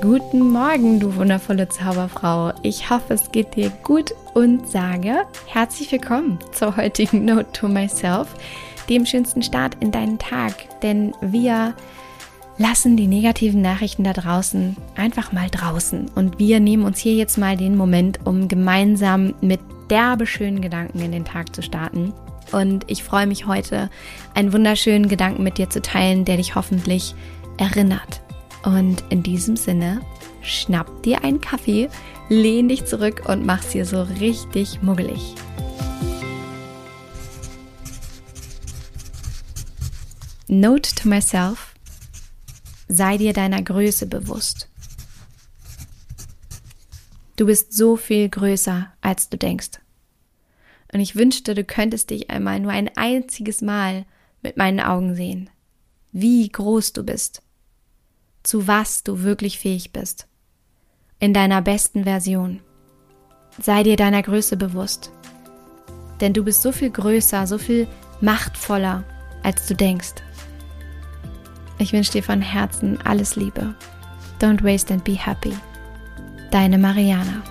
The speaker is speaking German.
Guten Morgen, du wundervolle Zauberfrau. Ich hoffe, es geht dir gut und sage herzlich willkommen zur heutigen Note to Myself, dem schönsten Start in deinen Tag. Denn wir lassen die negativen Nachrichten da draußen einfach mal draußen. Und wir nehmen uns hier jetzt mal den Moment, um gemeinsam mit derbe schönen Gedanken in den Tag zu starten. Und ich freue mich heute, einen wunderschönen Gedanken mit dir zu teilen, der dich hoffentlich erinnert und in diesem Sinne, schnapp dir einen Kaffee, lehn dich zurück und mach's dir so richtig muggelig. Note to myself, sei dir deiner Größe bewusst. Du bist so viel größer, als du denkst. Und ich wünschte, du könntest dich einmal nur ein einziges Mal mit meinen Augen sehen, wie groß du bist zu was du wirklich fähig bist. In deiner besten Version. Sei dir deiner Größe bewusst. Denn du bist so viel größer, so viel machtvoller, als du denkst. Ich wünsche dir von Herzen alles Liebe. Don't waste and be happy. Deine Mariana.